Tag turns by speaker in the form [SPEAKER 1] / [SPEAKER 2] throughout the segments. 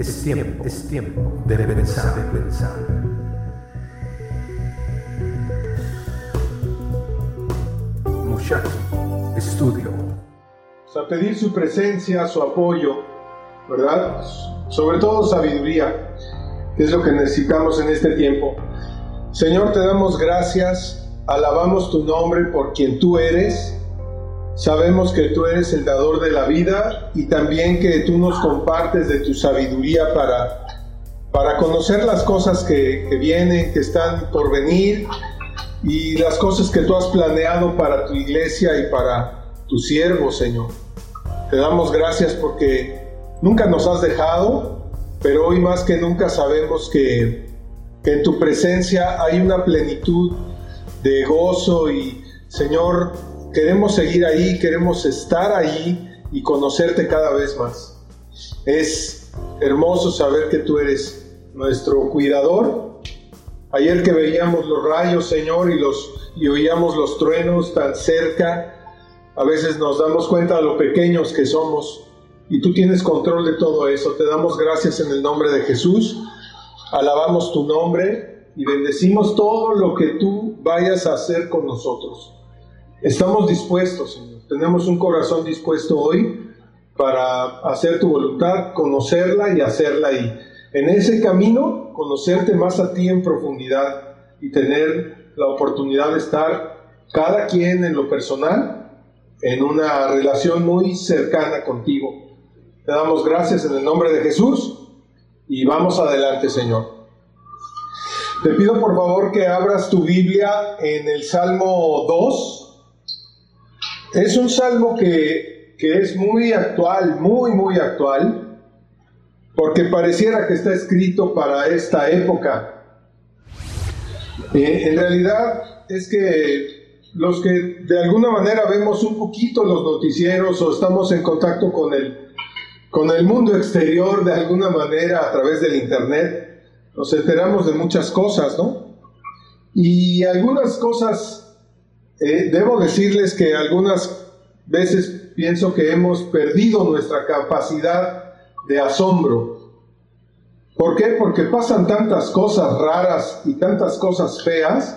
[SPEAKER 1] es tiempo, es tiempo de pensar, de pensar. Muchacho, estudio.
[SPEAKER 2] O sea, pedir su presencia, su apoyo, ¿verdad? Sobre todo sabiduría, que es lo que necesitamos en este tiempo. Señor, te damos gracias, alabamos tu nombre por quien tú eres Sabemos que tú eres el dador de la vida y también que tú nos compartes de tu sabiduría para, para conocer las cosas que, que vienen, que están por venir y las cosas que tú has planeado para tu iglesia y para tu siervo, Señor. Te damos gracias porque nunca nos has dejado, pero hoy más que nunca sabemos que, que en tu presencia hay una plenitud de gozo y, Señor, Queremos seguir ahí, queremos estar ahí y conocerte cada vez más. Es hermoso saber que tú eres nuestro cuidador. Ayer que veíamos los rayos, Señor, y, los, y oíamos los truenos tan cerca, a veces nos damos cuenta de lo pequeños que somos y tú tienes control de todo eso. Te damos gracias en el nombre de Jesús. Alabamos tu nombre y bendecimos todo lo que tú vayas a hacer con nosotros. Estamos dispuestos, Señor. Tenemos un corazón dispuesto hoy para hacer tu voluntad, conocerla y hacerla. Y en ese camino, conocerte más a ti en profundidad y tener la oportunidad de estar cada quien en lo personal en una relación muy cercana contigo. Te damos gracias en el nombre de Jesús y vamos adelante, Señor. Te pido por favor que abras tu Biblia en el Salmo 2. Es un salmo que, es muy actual, muy, muy actual, porque pareciera que está escrito para esta época. Eh, en realidad es que los que de alguna manera vemos un poquito los noticieros o estamos en contacto con el, con el mundo exterior de alguna manera a través del Internet, nos enteramos de muchas cosas, ¿no? Y algunas cosas eh, debo decirles que algunas veces pienso que hemos perdido nuestra capacidad de asombro. ¿Por qué? Porque pasan tantas cosas raras y tantas cosas feas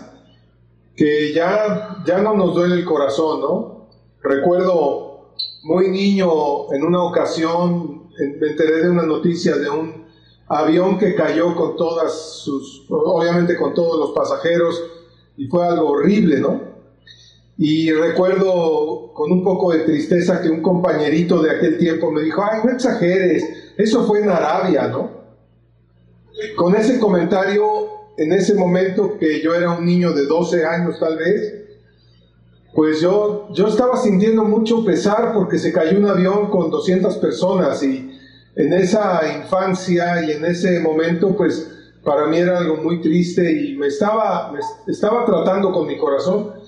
[SPEAKER 2] que ya, ya no nos duele el corazón, ¿no? Recuerdo muy niño en una ocasión, me enteré de una noticia de un avión que cayó con todas sus, obviamente con todos los pasajeros, y fue algo horrible, ¿no? Y recuerdo con un poco de tristeza que un compañerito de aquel tiempo me dijo, ay, no exageres, eso fue en Arabia, ¿no? Con ese comentario, en ese momento que yo era un niño de 12 años tal vez, pues yo, yo estaba sintiendo mucho pesar porque se cayó un avión con 200 personas y en esa infancia y en ese momento, pues para mí era algo muy triste y me estaba, me estaba tratando con mi corazón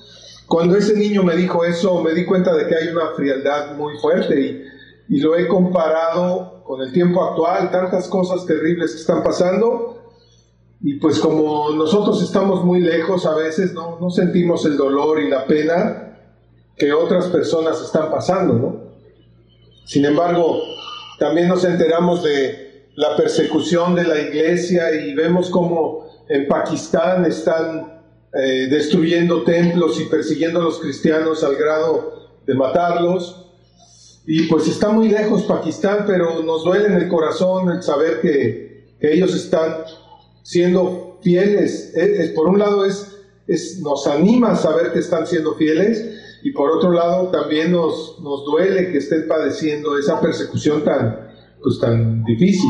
[SPEAKER 2] cuando ese niño me dijo eso, me di cuenta de que hay una frialdad muy fuerte y, lo he comparado con el tiempo actual, tantas cosas terribles que están pasando. Y pues como nosotros estamos muy lejos a veces, no, no sentimos el dolor y la pena que otras personas están pasando, ¿no? Sin embargo, también nos enteramos de la persecución de la iglesia y vemos como en Pakistán están eh, destruyendo templos y persiguiendo a los cristianos al grado de matarlos. Y pues está muy lejos Pakistán, pero nos duele en el corazón el saber que, ellos están siendo fieles. Eh, eh, por un lado es, es, nos anima saber que están siendo fieles y por otro lado también nos, nos duele que estén padeciendo esa persecución tan, pues, tan difícil.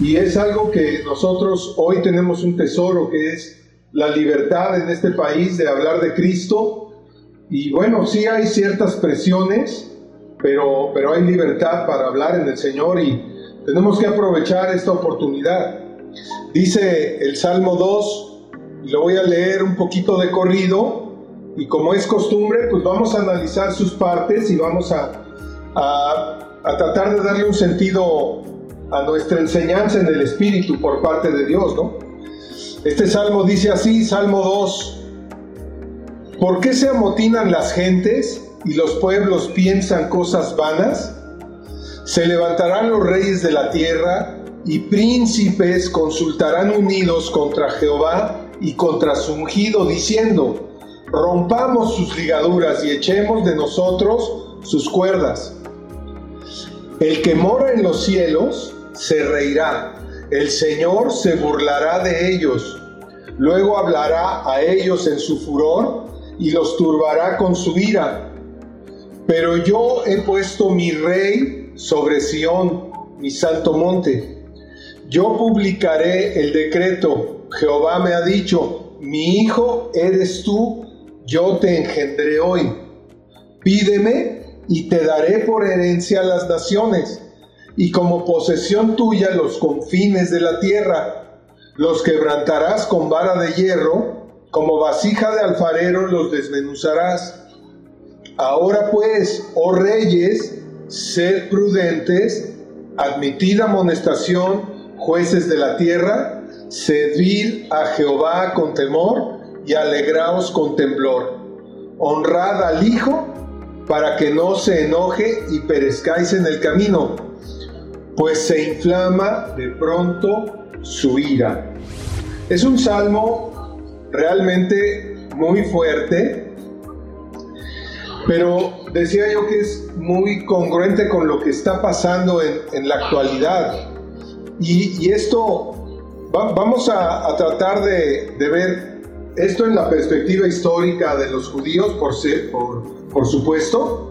[SPEAKER 2] Y es algo que nosotros hoy tenemos un tesoro que es la libertad en este país de hablar de Cristo. Y bueno, sí hay ciertas presiones, pero, pero hay libertad para hablar en el Señor y tenemos que aprovechar esta oportunidad. Dice el Salmo 2, y lo voy a leer un poquito de corrido, y como es costumbre, pues vamos a analizar sus partes y vamos a, a, a tratar de darle un sentido a nuestra enseñanza en el Espíritu por parte de Dios, ¿no? Este salmo dice así, Salmo 2, ¿por qué se amotinan las gentes y los pueblos piensan cosas vanas? Se levantarán los reyes de la tierra y príncipes consultarán unidos contra Jehová y contra su ungido, diciendo, rompamos sus ligaduras y echemos de nosotros sus cuerdas. El que mora en los cielos se reirá, el Señor se burlará de ellos, luego hablará a ellos en su furor y los turbará con su ira. Pero yo he puesto mi rey sobre Sión, mi santo monte. Yo publicaré el decreto. Jehová me ha dicho, mi hijo eres tú, yo te engendré hoy. Pídeme y te daré por herencia las naciones, y como posesión tuya los confines de la tierra. Los quebrantarás con vara de hierro, como vasija de alfarero los desmenuzarás. Ahora pues, oh reyes, sed prudentes, admitid amonestación, jueces de la tierra, servid a Jehová con temor y alegraos con temblor. Honrad al Hijo para que no se enoje y perezcáis en el camino, pues se inflama de pronto su ira. Es un salmo realmente muy fuerte, pero decía yo que es muy congruente con lo que está pasando en, en la actualidad. Y, esto, vamos a, tratar de, ver esto en la perspectiva histórica de los judíos, por, ser, por, supuesto,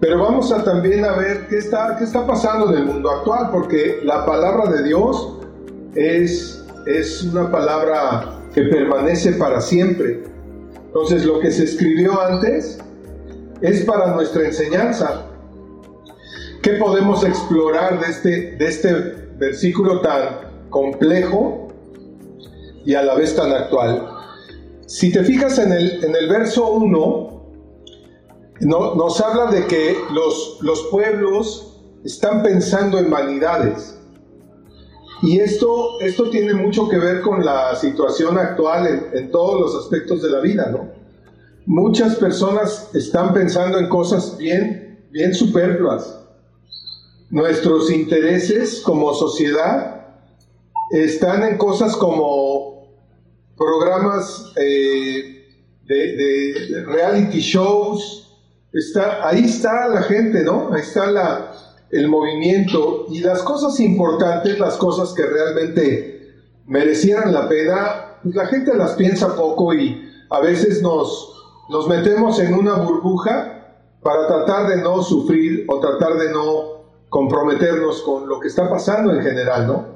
[SPEAKER 2] pero vamos a también a ver qué está, qué está pasando en el mundo actual, porque la palabra de Dios es, es una palabra que permanece para siempre. Entonces lo que se escribió antes es para nuestra enseñanza. ¿Qué podemos explorar de este, de este versículo tan complejo y a la vez tan actual. Si te fijas en el, en el verso 1, no, nos habla de que los, los pueblos están pensando en vanidades. Y esto, esto tiene mucho que ver con la situación actual en, todos los aspectos de la vida, ¿no? Muchas personas están pensando en cosas bien, bien superfluas Nuestros intereses como sociedad están en cosas como programas eh, de, reality shows. Está, ahí está la gente, ¿no? Ahí está la, el movimiento y las cosas importantes, las cosas que realmente merecieran la pena, pues la gente las piensa poco y a veces nos, nos metemos en una burbuja para tratar de no sufrir o tratar de no comprometernos con lo que está pasando en general, ¿no?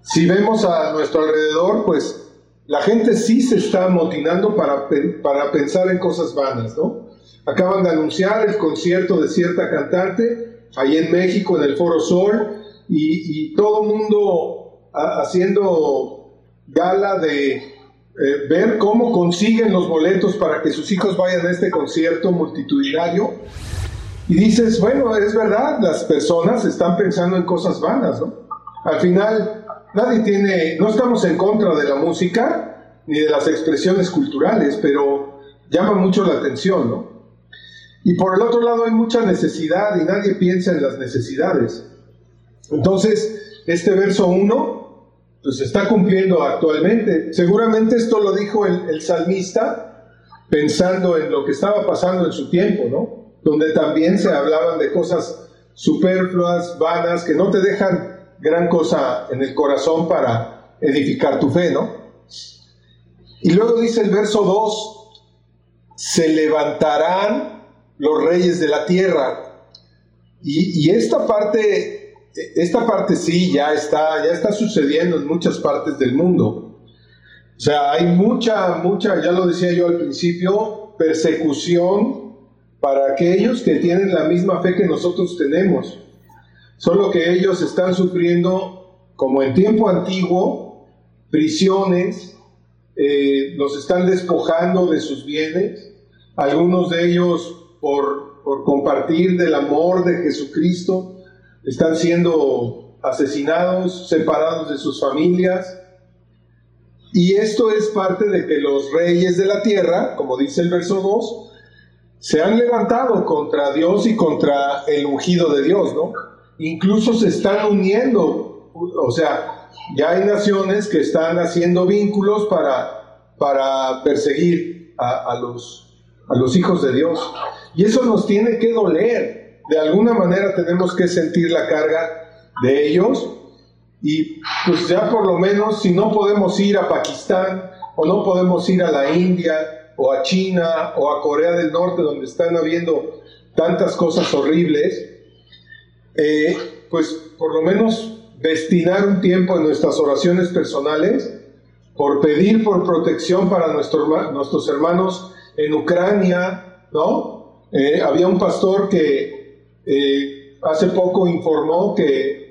[SPEAKER 2] Si vemos a nuestro alrededor, pues la gente sí se está amotinando para, para pensar en cosas vanas, ¿no? Acaban de anunciar el concierto de cierta cantante ahí en México, en el Foro Sol, y, todo mundo haciendo gala de eh, ver cómo consiguen los boletos para que sus hijos vayan a este concierto multitudinario. Y dices, bueno, es verdad, las personas están pensando en cosas vanas, ¿no? Al final, nadie tiene, no estamos en contra de la música ni de las expresiones culturales, pero llama mucho la atención, ¿no? Y por el otro lado hay mucha necesidad y nadie piensa en las necesidades. Entonces, este verso 1, pues está cumpliendo actualmente. Seguramente esto lo dijo el, el salmista pensando en lo que estaba pasando en su tiempo, ¿no? donde también se hablaban de cosas superfluas, vanas, que no te dejan gran cosa en el corazón para edificar tu fe, ¿no? Y luego dice el verso 2, se levantarán los reyes de la tierra. Y, esta parte, esta parte sí, ya está, ya está sucediendo en muchas partes del mundo. O sea, hay mucha, mucha, ya lo decía yo al principio, persecución para aquellos que tienen la misma fe que nosotros tenemos. Solo que ellos están sufriendo, como en tiempo antiguo, prisiones, eh, los están despojando de sus bienes, algunos de ellos por, compartir del amor de Jesucristo, están siendo asesinados, separados de sus familias. Y esto es parte de que los reyes de la tierra, como dice el verso 2, se han levantado contra Dios y contra el ungido de Dios, ¿no? Incluso se están uniendo o sea, ya hay naciones que están haciendo vínculos para, para perseguir a los, a los hijos de Dios. Y eso nos tiene que doler. De alguna manera tenemos que sentir la carga de ellos. Y pues ya por lo menos si no podemos ir a Pakistán o no podemos ir a la India o a China o a Corea del Norte donde están habiendo tantas cosas horribles, eh, pues por lo menos destinar un tiempo en nuestras oraciones personales por pedir por protección para nuestros hermanos en Ucrania, ¿no? Eh, había un pastor que eh, hace poco informó que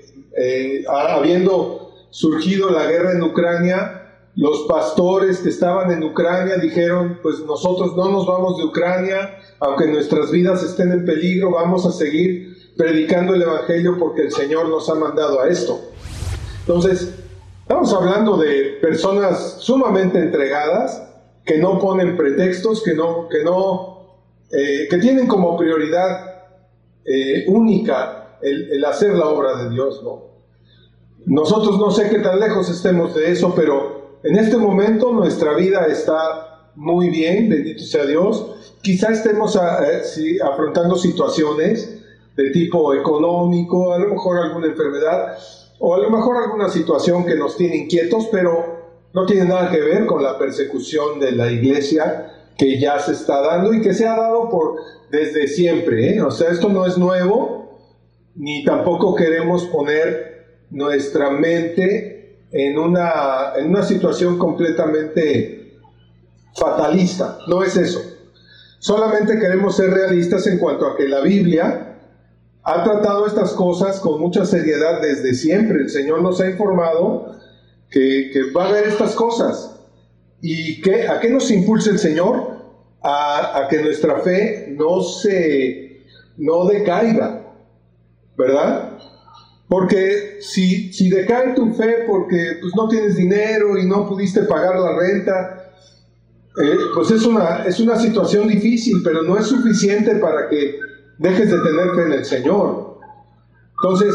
[SPEAKER 2] habiendo surgido la guerra en Ucrania, los pastores que estaban en Ucrania dijeron, pues nosotros no nos vamos de Ucrania, aunque nuestras vidas estén en peligro, vamos a seguir predicando el Evangelio porque el Señor nos ha mandado a esto. Entonces, estamos hablando de personas sumamente entregadas, que no ponen pretextos, que no, que no, eh, que tienen como prioridad eh, única el, el, hacer la obra de Dios, ¿no? Nosotros no sé qué tan lejos estemos de eso, pero en este momento nuestra vida está muy bien, bendito sea Dios. Quizá estemos eh, afrontando situaciones de tipo económico, a lo mejor alguna enfermedad o a lo mejor alguna situación que nos tiene inquietos, pero no tiene nada que ver con la persecución de la iglesia que ya se está dando y que se ha dado por desde siempre. ¿eh? O sea, esto no es nuevo, ni tampoco queremos poner nuestra mente en una, en una situación completamente fatalista. No es eso. Solamente queremos ser realistas en cuanto a que la Biblia ha tratado estas cosas con mucha seriedad desde siempre. El Señor nos ha informado que, va a haber estas cosas. ¿Y que, a qué nos impulsa el Señor? A, a, que nuestra fe no se no decaiga, ¿verdad? Porque si, si decae tu fe porque pues, no tienes dinero y no pudiste pagar la renta, eh, pues es una, es una situación difícil, pero no es suficiente para que dejes de tener fe en el Señor. Entonces,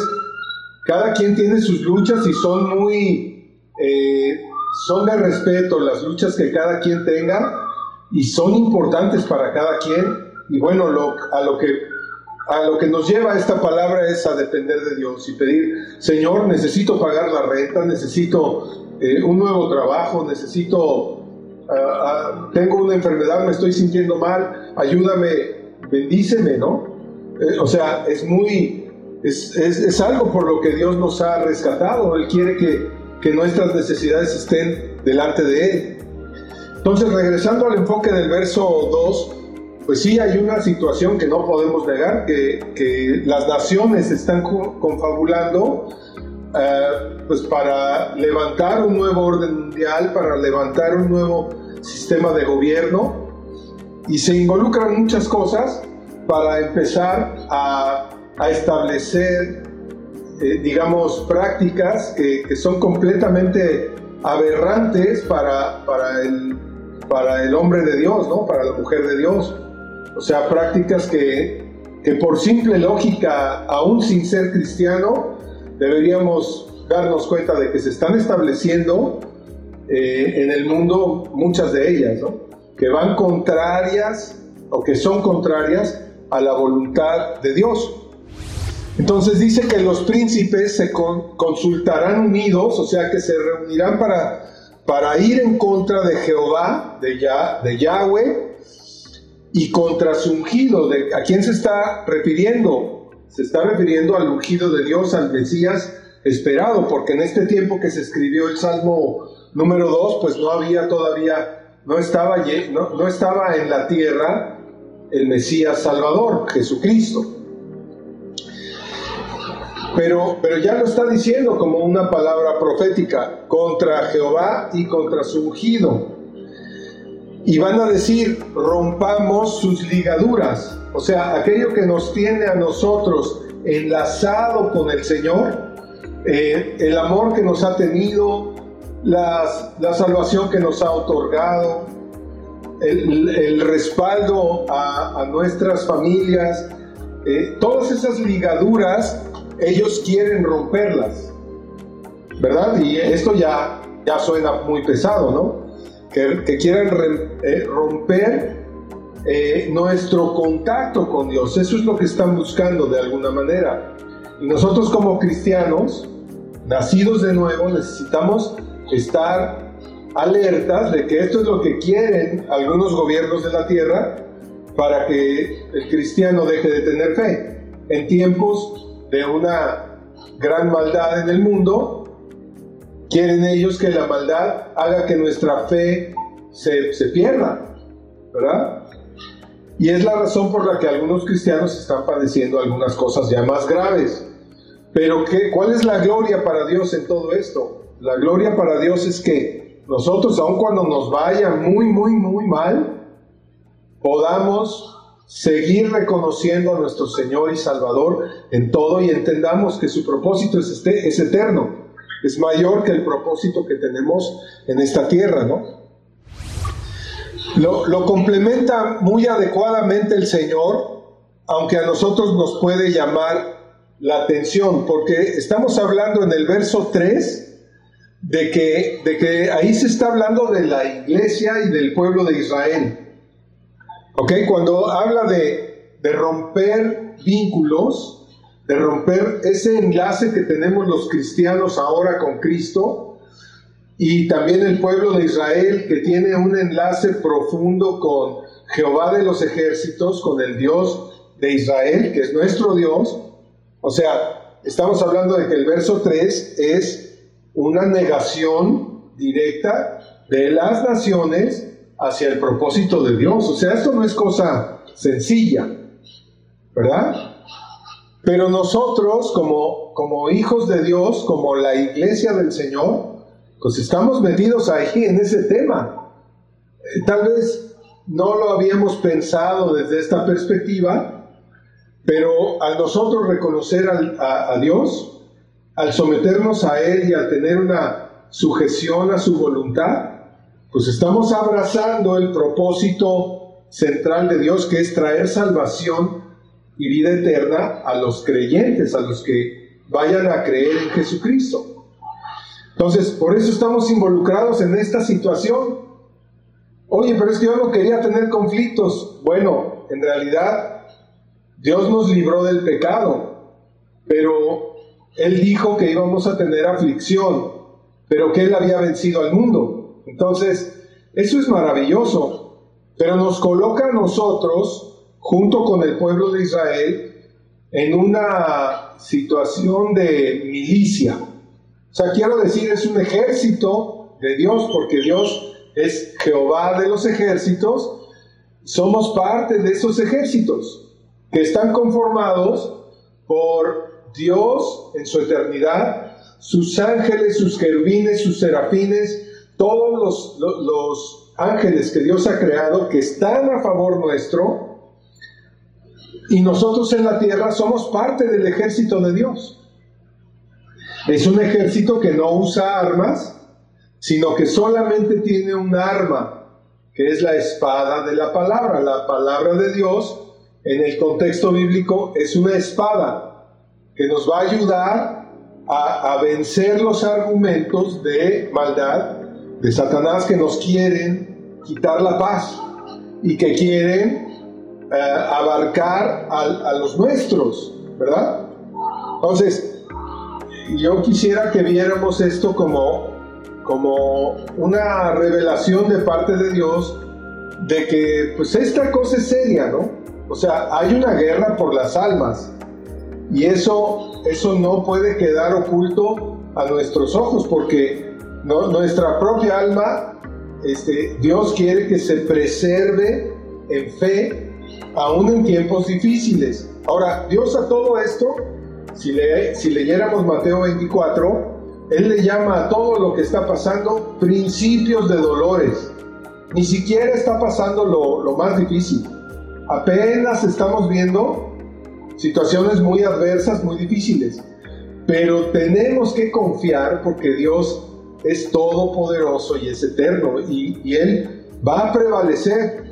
[SPEAKER 2] cada quien tiene sus luchas y son muy, eh, son de respeto las luchas que cada quien tenga y son importantes para cada quien. Y bueno, a lo que a lo que nos lleva esta palabra es a depender de Dios y pedir, Señor, necesito pagar la renta, necesito eh, un nuevo trabajo, necesito, ah, tengo una enfermedad, me estoy sintiendo mal, ayúdame, bendíceme, ¿no? Eh, o sea, es muy, es, es, algo por lo que Dios nos ha rescatado, Él quiere que, que nuestras necesidades estén delante de Él. Entonces, regresando al enfoque del verso 2, pues sí hay una situación que no podemos negar, que, las naciones están confabulando eh, pues para levantar un nuevo orden mundial, para levantar un nuevo sistema de gobierno y se involucran muchas cosas para empezar a, establecer, eh, digamos, prácticas que, son completamente aberrantes para, para, el, para el hombre de Dios, ¿no? para la mujer de Dios. O sea, prácticas que, por simple lógica, aún sin ser cristiano, deberíamos darnos cuenta de que se están estableciendo eh, en el mundo muchas de ellas, ¿no? que van contrarias o que son contrarias a la voluntad de Dios. Entonces dice que los príncipes se consultarán unidos, o sea que se reunirán para, para ir en contra de Jehová, de, de Yahweh, y contra su ungido. ¿A quién se está refiriendo? Se está refiriendo al ungido de Dios, al Mesías esperado, porque en este tiempo que se escribió el Salmo número 2, pues no había todavía, no estaba, no, no estaba en la tierra el Mesías Salvador, Jesucristo. Pero, pero ya lo está diciendo como una palabra profética contra Jehová y contra su ungido. Y van a decir, rompamos sus ligaduras, o sea, aquello que nos tiene a nosotros enlazado con el Señor, eh, el amor que nos ha tenido, la salvación que nos ha otorgado, el, respaldo a, nuestras familias, eh, todas esas ligaduras, ellos quieren romperlas. ¿verdad? Y esto ya, ya suena muy pesado, ¿no? Que, quieran eh, romper eh, nuestro contacto con Dios. Eso es lo que están buscando de alguna manera. Y nosotros como cristianos, nacidos de nuevo, necesitamos estar alertas de que esto es lo que quieren algunos gobiernos de la tierra para que el cristiano deje de tener fe. En tiempos de una gran maldad en el mundo, quieren ellos que la maldad haga que nuestra fe se, se pierda, ¿verdad? Y es la razón por la que algunos cristianos están padeciendo algunas cosas ya más graves. Pero ¿qué, ¿cuál es la gloria para Dios en todo esto? La gloria para Dios es que nosotros, aun cuando nos vaya muy, muy, muy mal, podamos seguir reconociendo a nuestro Señor y Salvador en todo y entendamos que su propósito es, este, es eterno, es mayor que el propósito que tenemos en esta tierra, ¿no? Lo, complementa muy adecuadamente el Señor, aunque a nosotros nos puede llamar la atención, porque estamos hablando en el verso 3 de que, de que ahí se está hablando de la iglesia y del pueblo de Israel. ¿Ok? Cuando habla de, de romper vínculos, de romper ese enlace que tenemos los cristianos ahora con Cristo, y también el pueblo de Israel que tiene un enlace profundo con Jehová de los ejércitos, con el Dios de Israel, que es nuestro Dios. O sea, estamos hablando de que el verso 3 es una negación directa de las naciones hacia el propósito de Dios. O sea, esto no es cosa sencilla, ¿verdad? Pero nosotros como, como hijos de Dios, como la iglesia del Señor, pues estamos metidos ahí en ese tema. Eh, tal vez no lo habíamos pensado desde esta perspectiva, pero al nosotros reconocer a, Dios, al someternos a Él y al tener una sujeción a su voluntad, pues estamos abrazando el propósito central de Dios, que es traer salvación y vida eterna a los creyentes, a los que vayan a creer en Jesucristo. Entonces, por eso estamos involucrados en esta situación. Oye, pero es que yo no quería tener conflictos. Bueno, en realidad Dios nos libró del pecado, pero Él dijo que íbamos a tener aflicción, pero que Él había vencido al mundo. Entonces, eso es maravilloso, pero nos coloca a nosotros, junto con el pueblo de Israel, en una situación de milicia. O sea, quiero decir, es un ejército de Dios, porque Dios es Jehová de los ejércitos. Somos parte de esos ejércitos que están conformados por Dios en su eternidad, sus ángeles, sus querubines, sus serafines, todos los, ángeles que Dios ha creado que están a favor nuestro, y nosotros en la tierra somos parte del ejército de Dios. Es un ejército que no usa armas, sino que solamente tiene un arma, que es la espada de la palabra. La palabra de Dios, en el contexto bíblico, es una espada que nos va a ayudar a, vencer los argumentos de maldad de Satanás que nos quieren quitar la paz y que quieren eh, abarcar a, a los nuestros, ¿verdad? Entonces, yo quisiera que viéramos esto como, como una revelación de parte de Dios de que pues esta cosa es seria, ¿no? O sea, hay una guerra por las almas y eso, eso no puede quedar oculto a nuestros ojos porque nuestra propia alma, este, Dios quiere que se preserve en fe aún en tiempos difíciles. Ahora, Dios a todo esto si, si leyéramos Mateo 24, Él le llama a todo lo que está pasando principios de dolores. Ni siquiera está pasando lo, lo más difícil. Apenas estamos viendo situaciones muy adversas, muy difíciles. Pero tenemos que confiar porque Dios es todopoderoso y es eterno y, y, Él va a prevalecer.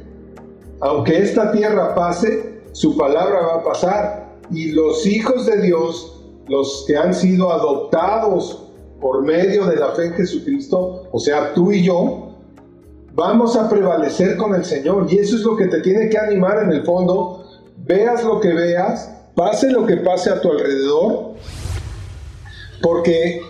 [SPEAKER 2] Aunque esta tierra pase, su palabra va a pasar y los hijos de Dios, los que han sido adoptados por medio de la fe en Jesucristo, o sea, tú y yo, vamos a prevalecer con el Señor. Y eso es lo que te tiene que animar en el fondo. Veas lo que veas, pase lo que pase a tu alrededor, porque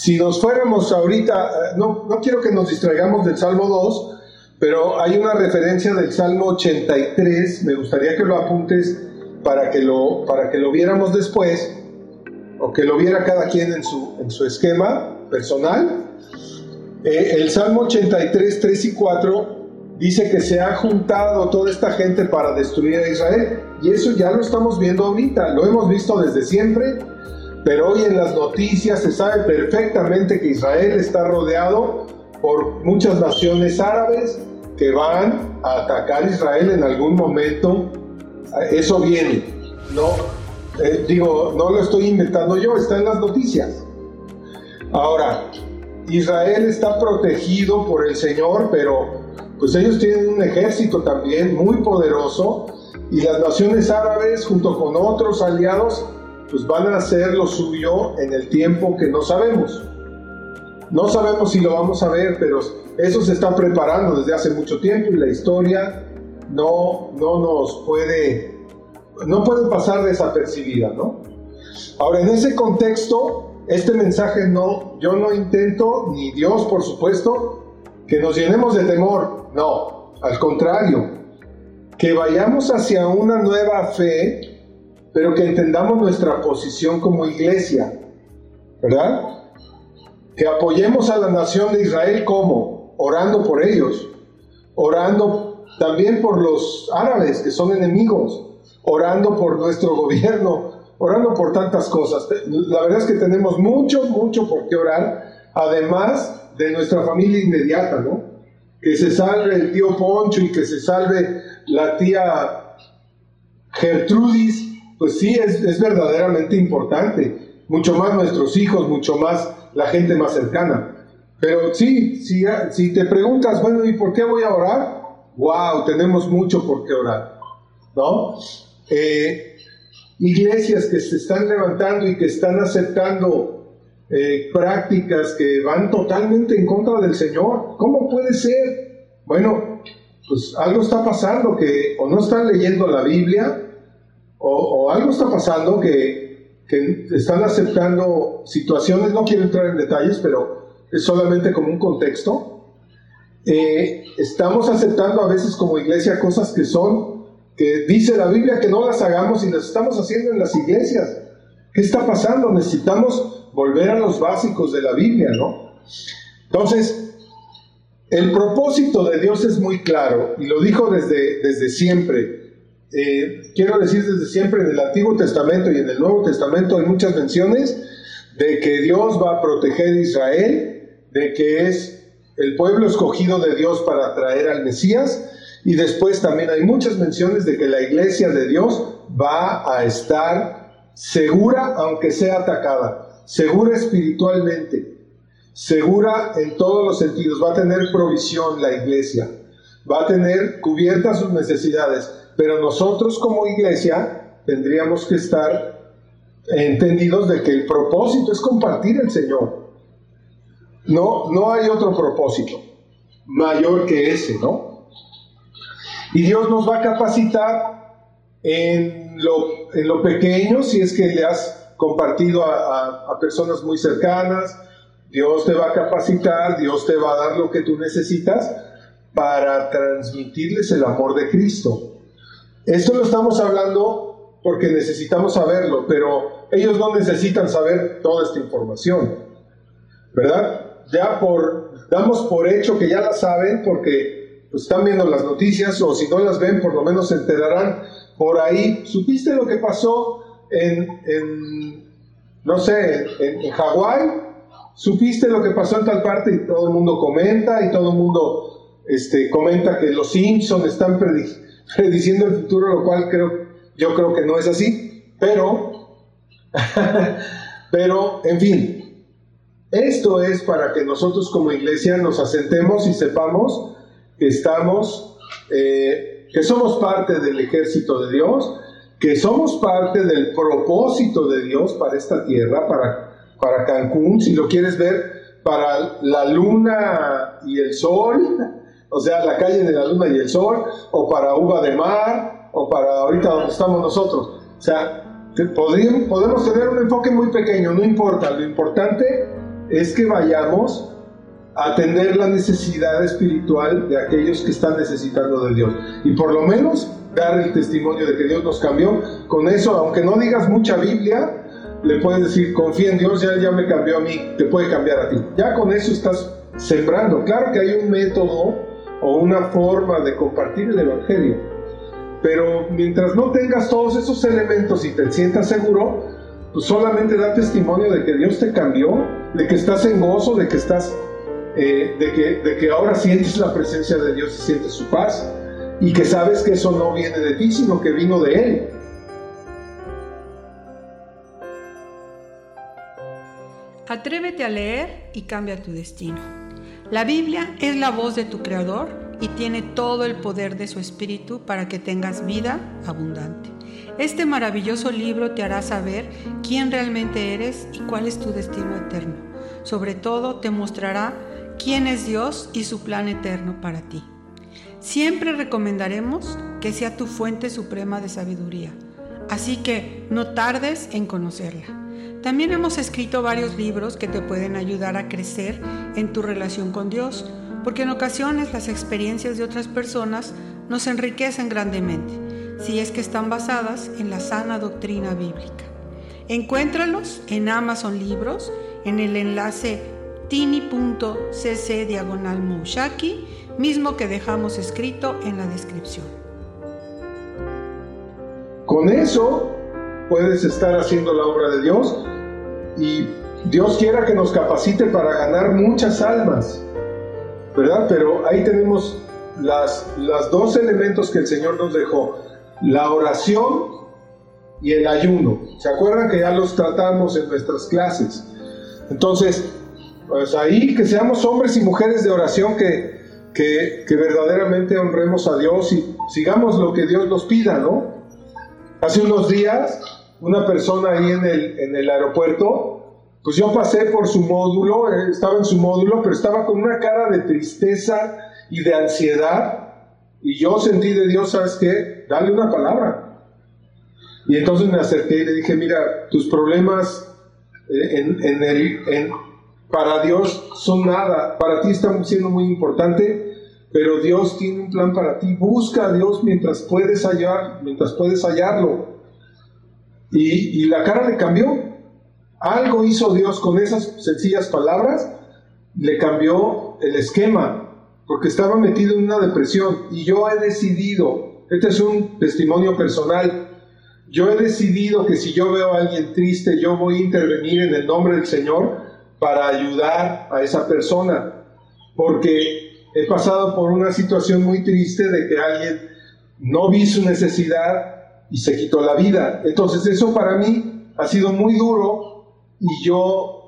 [SPEAKER 2] si nos fuéramos ahorita, eh, no, no quiero que nos distraigamos del Salmo 2, pero hay una referencia del Salmo 83, me gustaría que lo apuntes para que lo, para que lo viéramos después, o que lo viera cada quien en su, en su esquema personal. Eh, el Salmo 83, 3 y 4 dice que se ha juntado toda esta gente para destruir a Israel. Y eso ya lo estamos viendo ahorita, lo hemos visto desde siempre, pero hoy en las noticias se sabe perfectamente que Israel está rodeado por muchas naciones árabes que van a atacar Israel en algún momento. Eso viene, no, eh, digo, no lo estoy inventando yo, está en las noticias. Ahora, Israel está protegido por el Señor, pero pues ellos tienen un ejército también muy poderoso y las naciones árabes junto con otros aliados pues van a hacer lo suyo en el tiempo que no sabemos. No sabemos si lo vamos a ver, pero eso se está preparando desde hace mucho tiempo y la historia no, no nos puede, no puede pasar desapercibida, ¿no? Ahora, en ese contexto, este mensaje no, yo no intento, ni Dios por supuesto, que nos llenemos de temor, no, al contrario, que vayamos hacia una nueva fe, pero que entendamos nuestra posición como iglesia, ¿verdad? Que apoyemos a la nación de Israel como orando por ellos, orando también por los árabes que son enemigos, orando por nuestro gobierno, orando por tantas cosas. La verdad es que tenemos mucho, mucho por qué orar, además de nuestra familia inmediata, ¿no? Que se salve el tío Poncho y que se salve la tía Gertrudis, pues sí, es, es verdaderamente importante. Mucho más nuestros hijos, mucho más la gente más cercana. Pero sí, si, te preguntas, bueno, ¿y por qué voy a orar? ¡Wow! Tenemos mucho por qué orar. ¿No? Eh, iglesias que se están levantando y que están aceptando eh, prácticas que van totalmente en contra del Señor. ¿Cómo puede ser? Bueno, pues algo está pasando que o no están leyendo la Biblia o, algo está pasando que, que, están aceptando situaciones, no quiero entrar en detalles, pero es solamente como un contexto. Eh, estamos aceptando a veces como iglesia cosas que son que dice la Biblia que no las hagamos y las estamos haciendo en las iglesias. ¿Qué está pasando? Necesitamos volver a los básicos de la Biblia, ¿no? Entonces, el propósito de Dios es muy claro y lo dijo desde, desde siempre. Eh, quiero decir desde siempre en el Antiguo Testamento y en el Nuevo Testamento hay muchas menciones de que Dios va a proteger a Israel, de que es el pueblo escogido de Dios para traer al Mesías y después también hay muchas menciones de que la iglesia de Dios va a estar segura aunque sea atacada, segura espiritualmente, segura en todos los sentidos, va a tener provisión la iglesia, va a tener cubiertas sus necesidades, pero nosotros como iglesia tendríamos que estar entendidos de que el propósito es compartir el Señor. No, no hay otro propósito mayor que ese, ¿no? Y Dios nos va a capacitar en lo, en lo pequeño, si es que le has compartido a, a, personas muy cercanas, Dios te va a capacitar, Dios te va a dar lo que tú necesitas para transmitirles el amor de Cristo. Esto lo estamos hablando porque necesitamos saberlo, pero ellos no necesitan saber toda esta información, ¿verdad? Ya por, damos por hecho que ya la saben porque pues están viendo las noticias o si no las ven, por lo menos se enterarán por ahí. ¿Supiste lo que pasó en, no sé, en, en Hawái? ¿Supiste lo que pasó en tal parte? Y todo el mundo comenta y todo el mundo este, comenta que los Simpsons están prediciendo el futuro, lo cual creo, yo creo que no es así. Pero, pero, en fin, esto es para que nosotros como iglesia nos asentemos y sepamos que estamos, eh, que somos parte del ejército de Dios, que somos parte del propósito de Dios para esta tierra, para para Cancún, si lo quieres ver, para la luna y el sol, o sea, la calle de la luna y el sol, o para uva de mar, o para ahorita donde estamos nosotros. O sea, podríamos, podemos tener un enfoque muy pequeño, no importa, lo importante es que vayamos a atender la necesidad espiritual de aquellos que están necesitando de Dios. Y por lo menos dar el testimonio de que Dios nos cambió. Con eso, aunque no digas mucha Biblia, le puedes decir, confía en Dios, ya, ya me cambió a mí, te puede cambiar a ti. Ya con eso estás sembrando. Claro que hay un método o una forma de compartir el Evangelio. Pero mientras no tengas todos esos elementos y te sientas seguro, pues solamente da testimonio de que Dios te cambió, de que estás en gozo, de que estás, eh, de, que, de que ahora sientes la presencia de Dios y sientes su paz, y que sabes que eso no viene de ti, sino que vino de Él.
[SPEAKER 3] Atrévete a leer y cambia tu destino. La Biblia es la voz de tu Creador y tiene todo el poder de su Espíritu para que tengas vida abundante. Este maravilloso libro te hará saber quién realmente eres y cuál es tu destino eterno. Sobre todo te mostrará quién es Dios y su plan eterno para ti. Siempre recomendaremos que sea tu fuente suprema de sabiduría, así que no tardes en conocerla. También hemos escrito varios libros que te pueden ayudar a crecer en tu relación con Dios, porque en ocasiones las experiencias de otras personas nos enriquecen grandemente, si es que están basadas en la sana doctrina bíblica. Encuéntralos en Amazon Libros, en el enlace tini.cc diagonal mismo que dejamos escrito en la descripción.
[SPEAKER 2] Con eso puedes estar haciendo la obra de Dios y Dios quiera que nos capacite para ganar muchas almas, ¿verdad? Pero ahí tenemos las, dos elementos que el Señor nos dejó, la oración y el ayuno. ¿Se acuerdan que ya los tratamos en nuestras clases? Entonces, pues ahí que seamos hombres y mujeres de oración que que, verdaderamente honremos a Dios y sigamos lo que Dios nos pida, ¿no? Hace unos días, una persona ahí en el, en el aeropuerto, pues yo pasé por su módulo, eh, estaba en su módulo, pero estaba con una cara de tristeza y de ansiedad. Y yo sentí de Dios, ¿sabes qué? Dale una palabra. Y entonces me acerqué y le dije, mira, tus problemas eh, en, en el, en, para Dios son nada, para ti están siendo muy importante, pero Dios tiene un plan para ti. Busca a Dios mientras puedes hallar, mientras puedes hallarlo. Y, la cara le cambió. Algo hizo Dios con esas sencillas palabras, le cambió el esquema, porque estaba metido en una depresión. Y yo he decidido, este es un testimonio personal, yo he decidido que si yo veo a alguien triste, yo voy a intervenir en el nombre del Señor para ayudar a esa persona, porque he pasado por una situación muy triste de que alguien no vi su necesidad y se quitó la vida. Entonces eso para mí ha sido muy duro y yo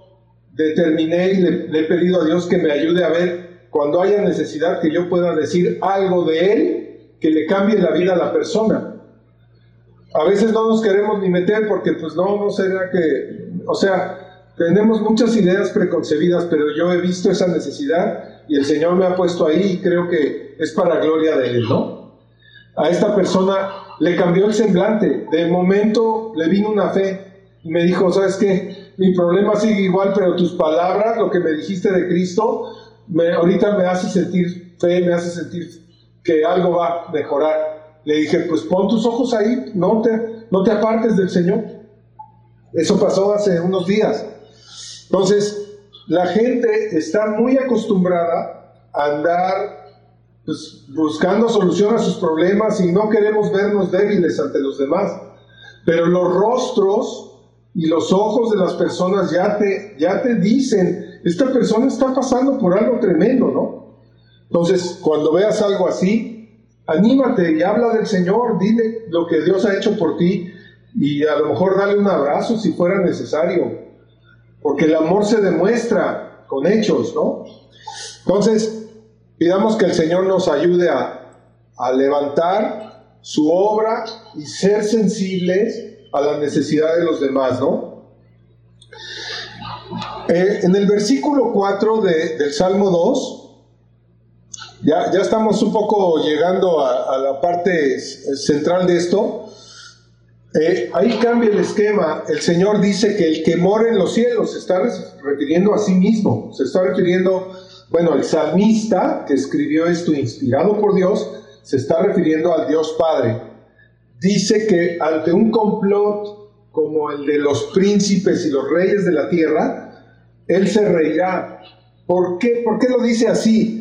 [SPEAKER 2] determiné y le, he pedido a Dios que me ayude a ver cuando haya necesidad que yo pueda decir algo de Él que le cambie la vida a la persona. A veces no nos queremos ni meter porque pues no, no será que, o sea, tenemos muchas ideas preconcebidas, pero yo he visto esa necesidad y el Señor me ha puesto ahí y creo que es para gloria de Él, ¿no? A esta persona le cambió el semblante, de momento le vino una fe y me dijo, ¿sabes qué? Mi problema sigue igual, pero tus palabras, lo que me dijiste de Cristo, me, ahorita me hace sentir fe, me hace sentir que algo va a mejorar. Le dije, pues pon tus ojos ahí, no te, no te apartes del Señor. Eso pasó hace unos días. Entonces, la gente está muy acostumbrada a andar pues, buscando solución a sus problemas y no queremos vernos débiles ante los demás. Pero los rostros y los ojos de las personas ya te, ya te dicen, esta persona está pasando por algo tremendo, ¿no? Entonces, cuando veas algo así, anímate y habla del Señor, dile lo que Dios ha hecho por ti y a lo mejor dale un abrazo si fuera necesario porque el amor se demuestra con hechos, ¿no? Entonces, pidamos que el Señor nos ayude a, levantar su obra y ser sensibles a la necesidad de los demás, ¿no? Eh, en el versículo 4 del Salmo 2, ya, ya, estamos un poco llegando a, la parte central de esto. Eh, ahí cambia el esquema. El Señor dice que el que mora en los cielos se está refiriendo a sí mismo. Se está refiriendo, bueno, el salmista que escribió esto inspirado por Dios, se está refiriendo al Dios Padre. Dice que ante un complot como el de los príncipes y los reyes de la tierra, él se reirá. ¿Por qué? ¿Por qué lo dice así?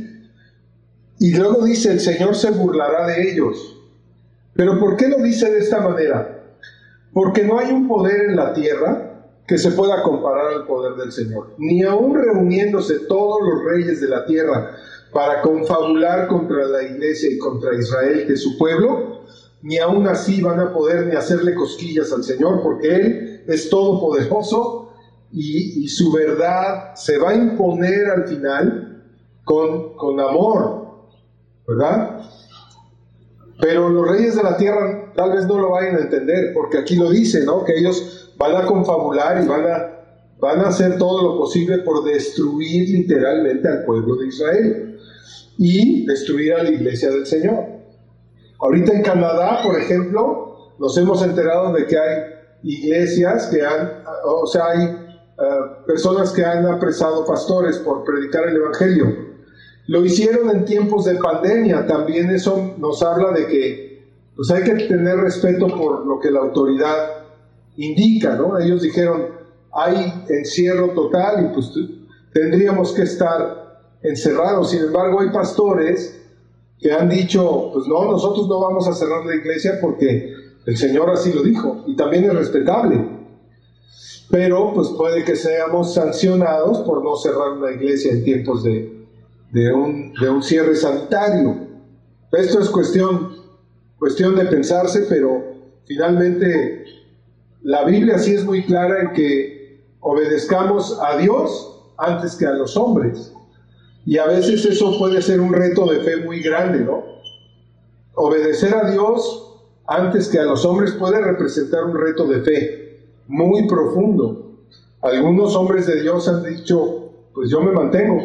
[SPEAKER 2] Y luego dice, el Señor se burlará de ellos. Pero ¿por qué lo dice de esta manera? Porque no hay un poder en la tierra que se pueda comparar al poder del Señor. Ni aun reuniéndose todos los reyes de la tierra para confabular contra la iglesia y contra Israel, que su pueblo, ni aun así van a poder ni hacerle cosquillas al Señor, porque Él es todopoderoso y, su verdad se va a imponer al final con, con amor, ¿verdad? Pero los reyes de la tierra tal vez no lo vayan a entender, porque aquí lo dice, ¿no? Que ellos van a confabular y van a, van a hacer todo lo posible por destruir literalmente al pueblo de Israel y destruir a la iglesia del Señor. Ahorita en Canadá, por ejemplo, nos hemos enterado de que hay iglesias que han, o sea, hay eh, personas que han apresado pastores por predicar el Evangelio. Lo hicieron en tiempos de pandemia, también eso nos habla de que pues hay que tener respeto por lo que la autoridad indica, ¿no? Ellos dijeron, hay encierro total y pues tendríamos que estar encerrados. Sin embargo, hay pastores que han dicho, pues no, nosotros no vamos a cerrar la iglesia porque el Señor así lo dijo y también es respetable pero pues puede que seamos sancionados por no cerrar una iglesia en tiempos de, de, un, de un, cierre sanitario. Esto es cuestión, cuestión de pensarse, pero finalmente la Biblia sí es muy clara en que obedezcamos a Dios antes que a los hombres. Y a veces eso puede ser un reto de fe muy grande, ¿no? Obedecer a Dios antes que a los hombres puede representar un reto de fe muy profundo. Algunos hombres de Dios han dicho, pues yo me mantengo,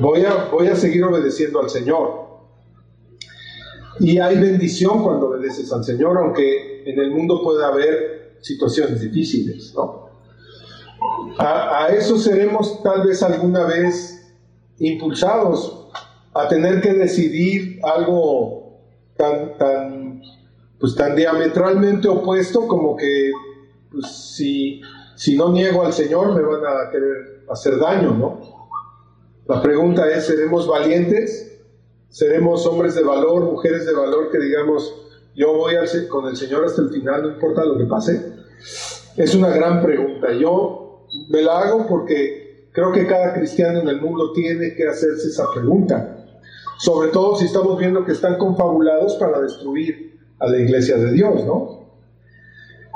[SPEAKER 2] voy a, voy a seguir obedeciendo al Señor. Y hay bendición cuando obedeces al Señor, aunque en el mundo puede haber situaciones difíciles, ¿no? A, eso seremos tal vez alguna vez impulsados a tener que decidir algo tan, tan, pues tan diametralmente opuesto como que pues si, si no niego al Señor me van a querer hacer daño, ¿no? La pregunta es, ¿seremos valientes? ¿Seremos hombres de valor, mujeres de valor que digamos, yo voy con el Señor hasta el final, no importa lo que pase? Es una gran pregunta. Yo me la hago porque creo que cada cristiano en el mundo tiene que hacerse esa pregunta. Sobre todo si estamos viendo que están confabulados para destruir a la iglesia de Dios, ¿no?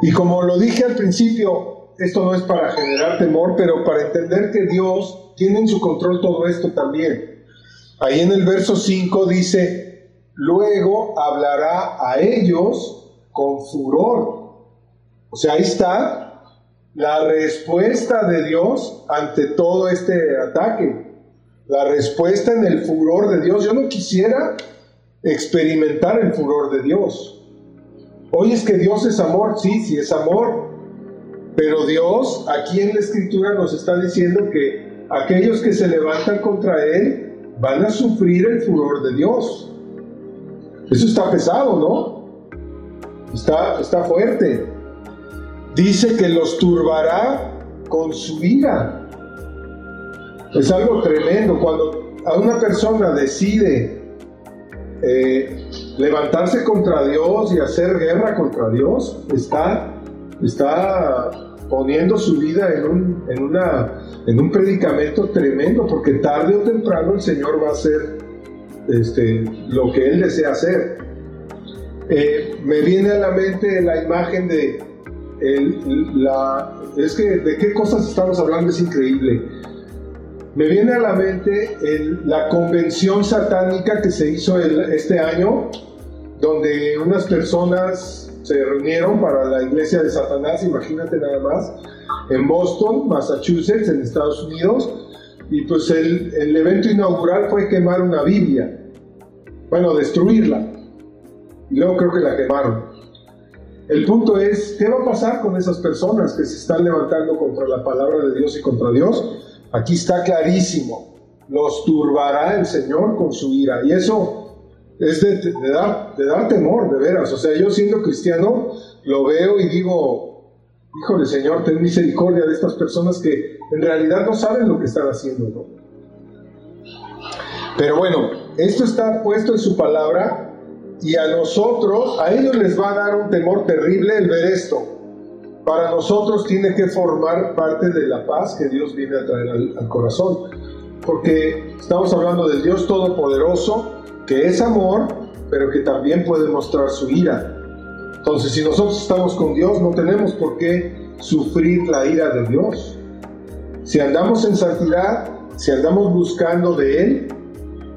[SPEAKER 2] Y como lo dije al principio, esto no es para generar temor, pero para entender que Dios tiene en su control todo esto también. Ahí en el verso 5 dice, luego hablará a ellos con furor. O sea, ahí está la respuesta de Dios ante todo este ataque. La respuesta en el furor de Dios. Yo no quisiera experimentar el furor de Dios. Hoy es que Dios es amor, sí, sí es amor, pero Dios aquí en la escritura nos está diciendo que aquellos que se levantan contra Él van a sufrir el furor de Dios. Eso está pesado, ¿no? Está, está fuerte. Dice que los turbará con su ira. Es algo tremendo. Cuando a una persona decide eh, levantarse contra Dios y hacer guerra contra Dios, está, está poniendo su vida en un, en, una, en un predicamento tremendo, porque tarde o temprano el Señor va a hacer este, lo que Él desea hacer. Eh, me viene a la mente la imagen de la, es que de qué cosas estamos hablando es increíble. Me viene a la mente la convención satánica que se hizo este año, donde unas personas se reunieron para la iglesia de Satanás, imagínate nada más, en Boston, Massachusetts, en Estados Unidos, y pues el, el evento inaugural fue quemar una Biblia, bueno, destruirla, y luego creo que la quemaron. El punto es, ¿qué va a pasar con esas personas que se están levantando contra la palabra de Dios y contra Dios? Aquí está clarísimo, los turbará el Señor con su ira, y eso es de, dar, de dar temor, de veras. O sea, yo siendo cristiano, lo veo y digo, híjole Señor, ten misericordia de estas personas que en realidad no saben lo que están haciendo, ¿no? Pero bueno, esto está puesto en su palabra y a nosotros, a ellos les va a dar un temor terrible el ver esto. Para nosotros tiene que formar parte de la paz que Dios viene a traer al, al corazón. Porque estamos hablando del Dios Todopoderoso, que es amor, pero que también puede mostrar su ira. Entonces, si nosotros estamos con Dios, no tenemos por qué sufrir la ira de Dios. Si andamos en santidad, si andamos buscando de Él,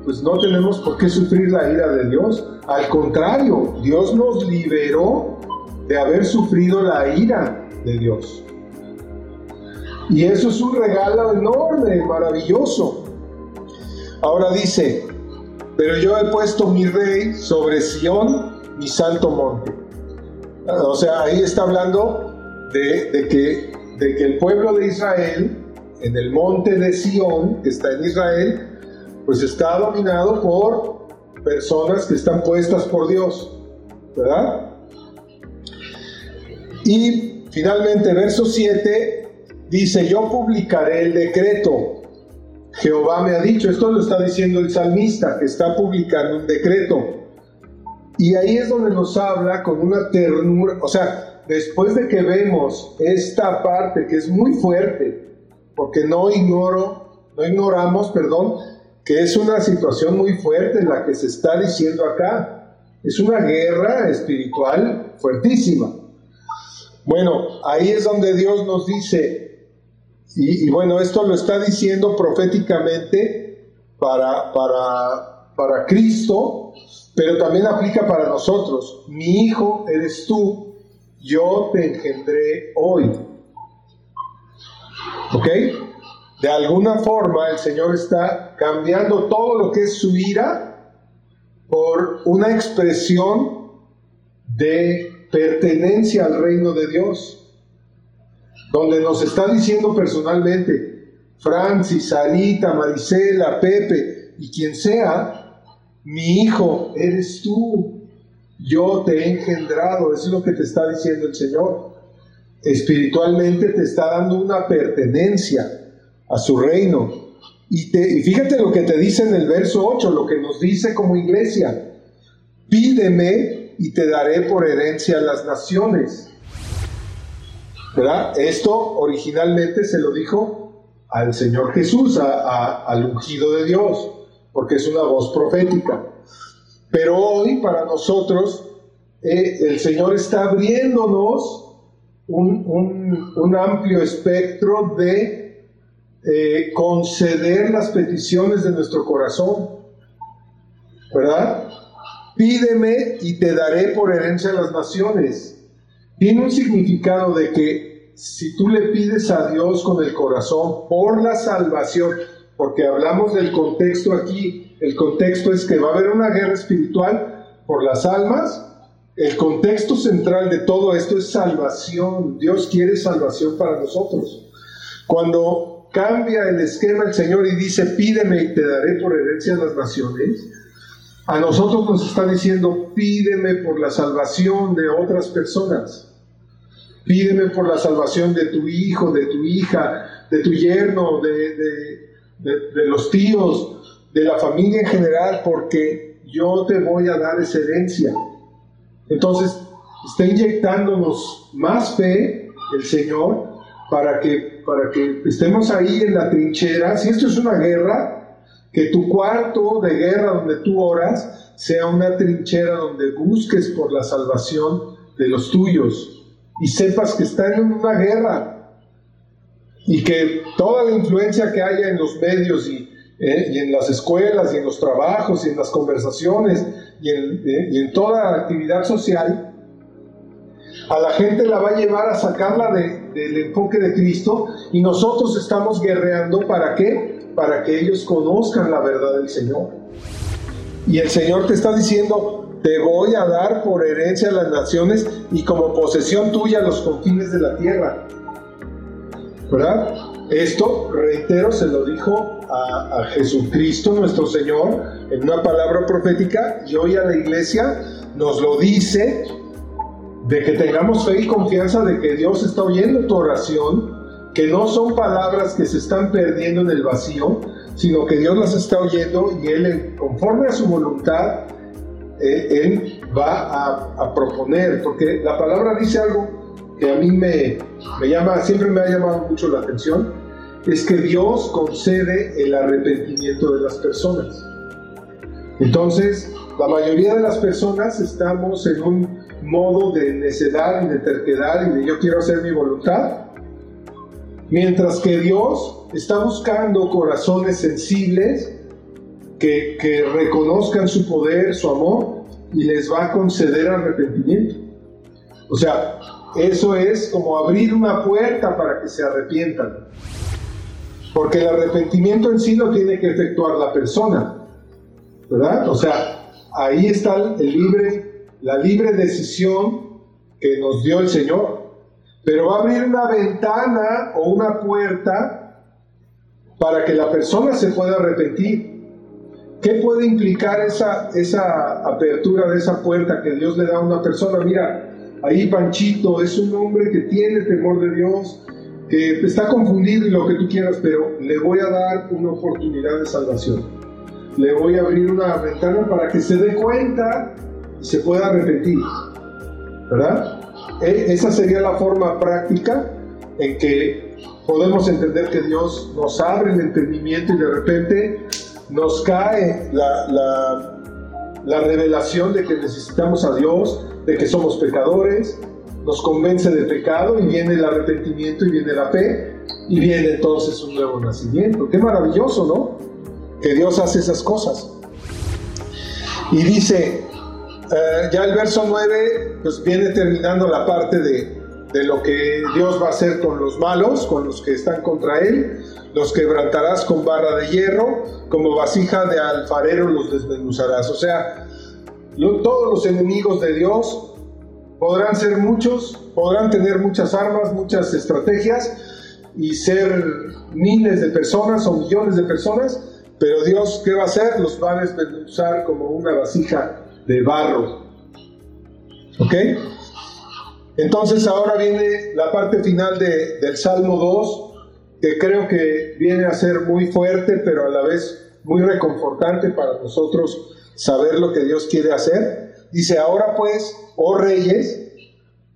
[SPEAKER 2] pues no tenemos por qué sufrir la ira de Dios. Al contrario, Dios nos liberó de haber sufrido la ira de Dios. Y eso es un regalo enorme, maravilloso. Ahora dice, pero yo he puesto mi rey sobre Sión, mi santo monte. O sea, ahí está hablando de, que, que el pueblo de Israel, en el monte de Sión, que está en Israel, pues está dominado por personas que están puestas por Dios, ¿verdad? Y finalmente, verso 7 dice, yo publicaré el decreto Jehová me ha dicho, esto lo está diciendo el salmista que está publicando un decreto. Y ahí es donde nos habla con una ternura, o sea, después de que vemos esta parte que es muy fuerte, porque no ignoro, no ignoramos, perdón, que es una situación muy fuerte en la que se está diciendo acá. Es una guerra espiritual fuertísima. Bueno, ahí es donde Dios nos dice, y, bueno, esto lo está diciendo proféticamente para, para, para Cristo, pero también aplica para nosotros. Mi hijo eres tú, yo te engendré hoy. ¿Ok? De alguna forma el Señor está cambiando todo lo que es su ira por una expresión de pertenencia al reino de Dios donde nos está diciendo personalmente, Francis, Sarita, Marisela, Pepe y quien sea, mi hijo eres tú, yo te he engendrado, es lo que te está diciendo el Señor. Espiritualmente te está dando una pertenencia a su reino. Y fíjate lo que te dice en el verso 8, lo que nos dice como iglesia, pídeme y te daré por herencia a las naciones esto originalmente se lo dijo al Señor Jesús, al ungido de Dios, porque es una voz profética. Pero hoy para nosotros eh, el Señor está abriéndonos un, amplio espectro de eh, conceder las peticiones de nuestro corazón. ¿Verdad? Pídeme y te daré por herencia a las naciones tiene un significado de que si tú le pides a Dios con el corazón por la salvación, porque hablamos del contexto aquí, el contexto es que va a haber una guerra espiritual por las almas, el contexto central de todo esto es salvación, Dios quiere salvación para nosotros. Cuando cambia el esquema el Señor y dice, pídeme y te daré por herencia a las naciones, a nosotros nos está diciendo, pídeme por la salvación de otras personas. Pídeme por la salvación de tu hijo, de tu hija, de tu yerno, de, de, los tíos, de la familia en general, porque yo te voy a dar esa herencia. Entonces, está inyectándonos más fe el Señor para que, para que estemos ahí en la trinchera. Si esto es una guerra, que tu cuarto de guerra donde tú oras sea una trinchera donde busques por la salvación de los tuyos y sepas que están en una guerra y que toda la influencia que haya en los medios y, ¿eh? en las escuelas, y en los trabajos, y en las conversaciones, y en, ¿eh? y en toda actividad social, a la gente la va a llevar a sacarla de, del enfoque de Cristo y nosotros estamos guerreando para qué? Para que ellos conozcan la verdad del Señor. Y el Señor te está diciendo, te voy a dar por herencia a las naciones y como posesión tuya los confines de la tierra. ¿Verdad? Esto, reitero, se lo dijo a, a, Jesucristo nuestro Señor en una palabra profética y hoy a la iglesia nos lo dice de que tengamos fe y confianza de que Dios está oyendo tu oración, que no son palabras que se están perdiendo en el vacío, sino que Dios las está oyendo y Él, conforme a su voluntad, eh, Él va a, proponer, porque la palabra dice algo que a mí me, me llama, siempre me ha llamado mucho la atención, es que Dios concede el arrepentimiento de las personas. Entonces, la mayoría de las personas estamos en un modo de necedad y de terquedad y de yo quiero hacer mi voluntad. Mientras que Dios está buscando corazones sensibles que, que reconozcan su poder, su amor y les va a conceder arrepentimiento. O sea, eso es como abrir una puerta para que se arrepientan. Porque el arrepentimiento en sí lo tiene que efectuar la persona. ¿Verdad? O sea, ahí está el libre la libre decisión que nos dio el Señor. Pero va a abrir una ventana o una puerta para que la persona se pueda arrepentir. ¿Qué puede implicar esa, esa apertura de esa puerta que Dios le da a una persona? Mira, ahí Panchito es un hombre que tiene temor de Dios, que está confundido y lo que tú quieras, pero le voy a dar una oportunidad de salvación. Le voy a abrir una ventana para que se dé cuenta se pueda repetir, ¿verdad? E, esa sería la forma práctica en que podemos entender que Dios nos abre el entendimiento y de repente nos cae la, la, la revelación de que necesitamos a Dios, de que somos pecadores, nos convence de pecado y viene el arrepentimiento y viene la fe y viene entonces un nuevo nacimiento. Qué maravilloso, ¿no? Que Dios hace esas cosas. Y dice, eh, ya el verso 9 pues viene terminando la parte de, de, lo que Dios va a hacer con los malos, con los que están contra Él. Los quebrantarás con barra de hierro, como vasija de alfarero los desmenuzarás. O sea, todos los enemigos de Dios podrán ser muchos, podrán tener muchas armas, muchas estrategias y ser miles de personas o millones de personas, pero Dios, ¿qué va a hacer? Los va a desmenuzar como una vasija de barro. ¿Ok? Entonces ahora viene la parte final de, del Salmo 2, que creo que viene a ser muy fuerte, pero a la vez muy reconfortante para nosotros saber lo que Dios quiere hacer. Dice, ahora pues, oh reyes,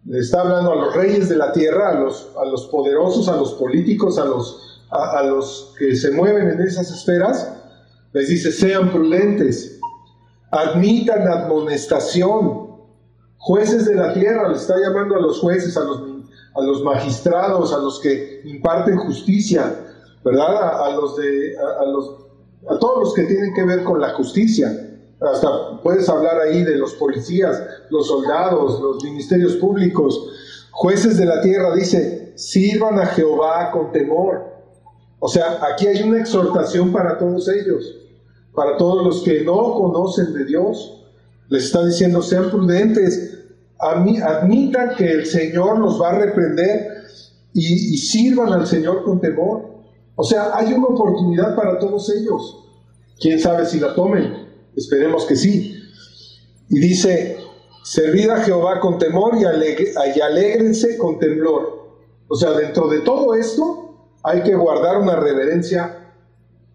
[SPEAKER 2] le está hablando a los reyes de la tierra, a los, a los poderosos, a los políticos, a los, a los que se mueven en esas esferas, les dice, sean prudentes admitan amonestación. Jueces de la tierra, le está llamando a los jueces, a los, a los magistrados, a los que imparten justicia, ¿verdad? A, los de, a, los, a todos los que tienen que ver con la justicia. Hasta puedes hablar ahí de los policías, los soldados, los ministerios públicos, jueces de la tierra, dice, sirvan a Jehová con temor. O sea, aquí hay una exhortación para todos ellos para todos los que no conocen de Dios. Les está diciendo, sean prudentes, admitan que el Señor los va a reprender y, sirvan al Señor con temor. O sea, hay una oportunidad para todos ellos. ¿Quién sabe si la tomen? Esperemos que sí. Y dice, servid a Jehová con temor y, alegre, y alégrense con temblor. O sea, dentro de todo esto hay que guardar una reverencia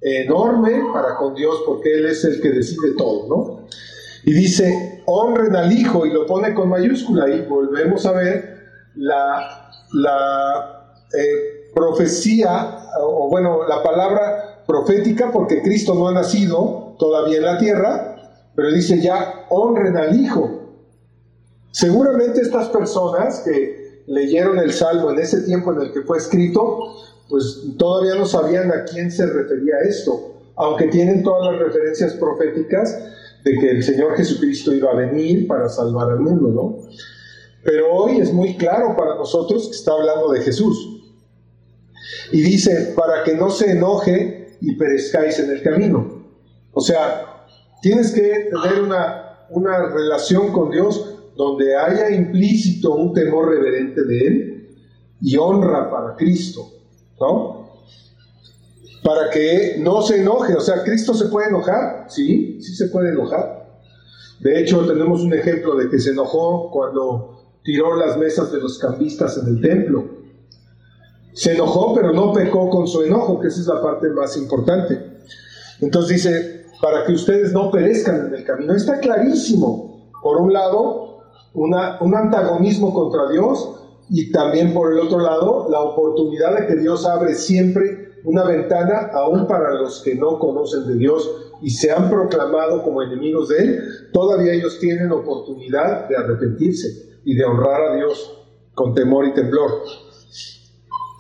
[SPEAKER 2] enorme para con Dios porque Él es el que decide todo, ¿no? Y dice, honren al Hijo y lo pone con mayúscula y volvemos a ver la, la eh, profecía, o bueno, la palabra profética porque Cristo no ha nacido todavía en la tierra, pero dice ya, honren al Hijo. Seguramente estas personas que leyeron el Salmo en ese tiempo en el que fue escrito, pues todavía no sabían a quién se refería esto. aunque tienen todas las referencias proféticas de que el Señor Jesucristo iba a venir para salvar al mundo, ¿no? Pero hoy es muy claro para nosotros que está hablando de Jesús. Y dice, para que no se enoje y perezcáis en el camino. O sea, tienes que tener una, una relación con Dios donde haya implícito un temor reverente de Él y honra para Cristo, ¿no? Para que no se enoje, o sea, Cristo se puede enojar, sí, sí se puede enojar. De hecho, tenemos un ejemplo de que se enojó cuando tiró las mesas de los cambistas en el templo. Se enojó, pero no pecó con su enojo, que esa es la parte más importante. Entonces dice, para que ustedes no perezcan en el camino. Está clarísimo. Por un lado, una, un antagonismo contra Dios y también por el otro lado, la oportunidad de que Dios abre siempre una ventana aún para los que no conocen de Dios y se han proclamado como enemigos de Él, todavía ellos tienen oportunidad de arrepentirse y de honrar a Dios con temor y temblor.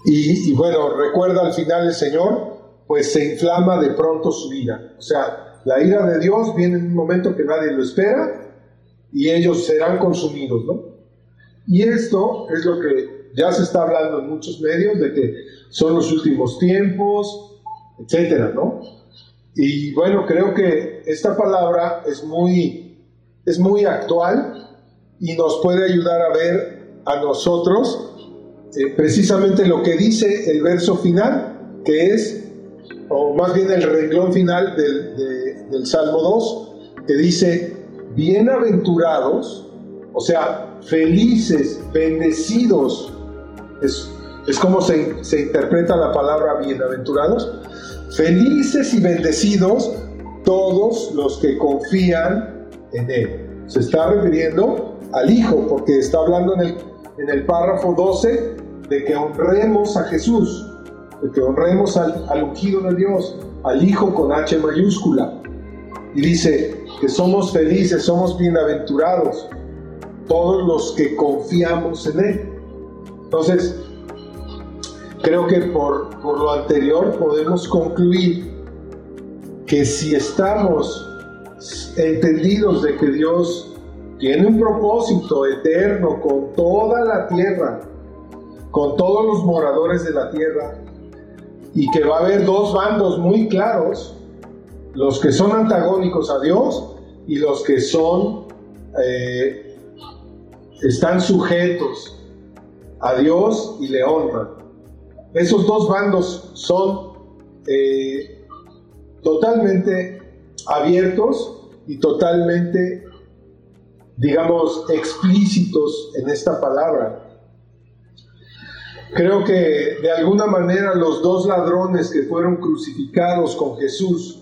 [SPEAKER 2] Y, bueno, recuerda al final el Señor, pues se inflama de pronto su ira. O sea, la ira de Dios viene en un momento que nadie lo espera y ellos serán consumidos, ¿no? Y esto es lo que ya se está hablando en muchos medios, de que son los últimos tiempos, etcétera, ¿no? Y bueno, creo que esta palabra es muy, es muy actual y nos puede ayudar a ver a nosotros eh, precisamente lo que dice el verso final, que es, o más bien el renglón final del, del Salmo 2, que dice, bienaventurados, o sea, felices, bendecidos, es, es como se, se interpreta la palabra bienaventurados, felices y bendecidos todos los que confían en Él. Se está refiriendo al Hijo, porque está hablando en el, en el párrafo 12 de que honremos a Jesús, de que honremos al, al ungido de Dios, al Hijo con H mayúscula. Y dice que somos felices, somos bienaventurados, todos los que confiamos en Él. Entonces, creo que por, por lo anterior podemos concluir que si estamos entendidos de que Dios tiene un propósito eterno con toda la tierra, con todos los moradores de la tierra, y que va a haber dos bandos muy claros, los que son antagónicos a Dios y los que son, eh, están sujetos a Dios y le honran. Esos dos bandos son eh, totalmente abiertos y totalmente, digamos, explícitos en esta palabra. Creo que de alguna manera los dos ladrones que fueron crucificados con Jesús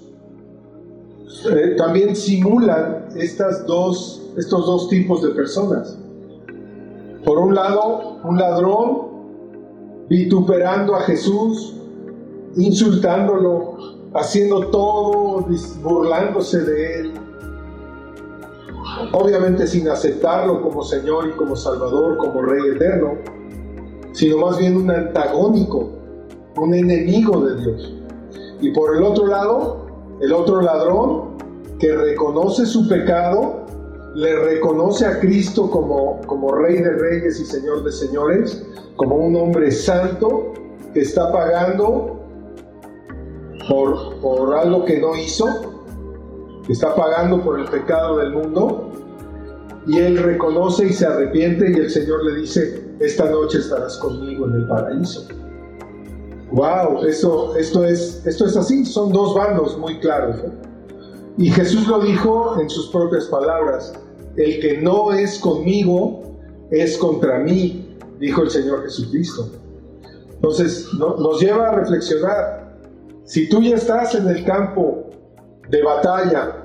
[SPEAKER 2] eh, también simulan estas dos, estos dos tipos de personas. Por un lado, un ladrón vituperando a Jesús, insultándolo, haciendo todo, burlándose de él, obviamente sin aceptarlo como Señor y como Salvador, como Rey eterno, sino más bien un antagónico, un enemigo de Dios. Y por el otro lado, el otro ladrón que reconoce su pecado, le reconoce a Cristo como, como Rey de Reyes y Señor de Señores, como un hombre santo que está pagando por, por algo que no hizo, que está pagando por el pecado del mundo, y él reconoce y se arrepiente y el Señor le dice, esta noche estarás conmigo en el paraíso. Wow, esto, esto, es, esto es así, son dos bandos muy claros. Y Jesús lo dijo en sus propias palabras, el que no es conmigo es contra mí, dijo el Señor Jesucristo. Entonces nos lleva a reflexionar, si tú ya estás en el campo de batalla,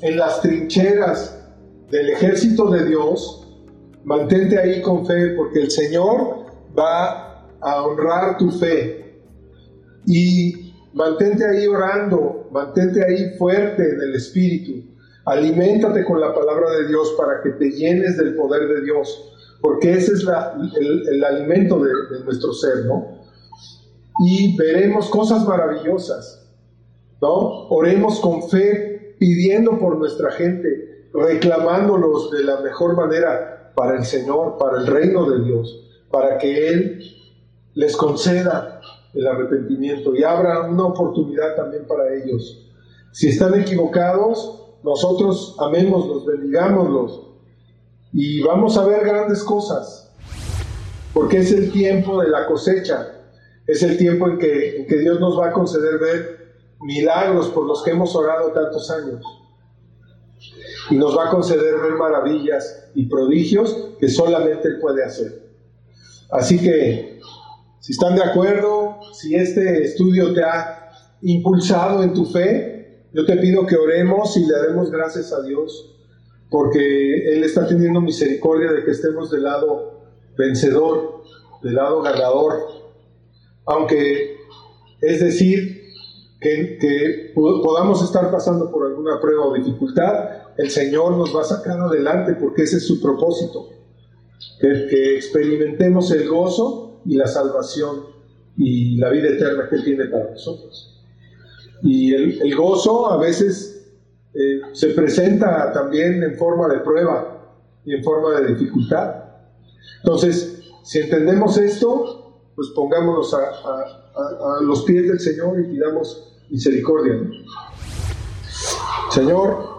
[SPEAKER 2] en las trincheras del ejército de Dios, mantente ahí con fe porque el Señor va a honrar tu fe. Y mantente ahí orando, mantente ahí fuerte en el Espíritu. Aliméntate con la palabra de Dios para que te llenes del poder de Dios, porque ese es el, alimento de, de nuestro ser, ¿no? Y veremos cosas maravillosas. ¿no? Oremos con fe, pidiendo por nuestra gente, reclamándolos de la mejor manera para el Señor, para el reino de Dios, para que Él les conceda el arrepentimiento y abra una oportunidad también para ellos. Si están equivocados, nosotros amémoslos, bendigámoslos y vamos a ver grandes cosas, porque es el tiempo de la cosecha, es el tiempo en que, en que Dios nos va a conceder ver milagros por los que hemos orado tantos años. Y nos va a conceder ver maravillas y prodigios que solamente Él puede hacer. Así que, si están de acuerdo, si este estudio te ha impulsado en tu fe, yo te pido que oremos y le demos gracias a Dios, porque Él está teniendo misericordia de que estemos del lado vencedor, del lado ganador. Aunque, es decir, que, podamos estar pasando por alguna prueba o dificultad, el Señor nos va a sacar adelante porque ese es su propósito. Que, experimentemos el gozo y la salvación y la vida eterna que Él tiene para nosotros. Y el, gozo a veces eh, se presenta también en forma de prueba y en forma de dificultad. Entonces, si entendemos esto, pues pongámonos a, a los pies del Señor y pidamos misericordia. Señor,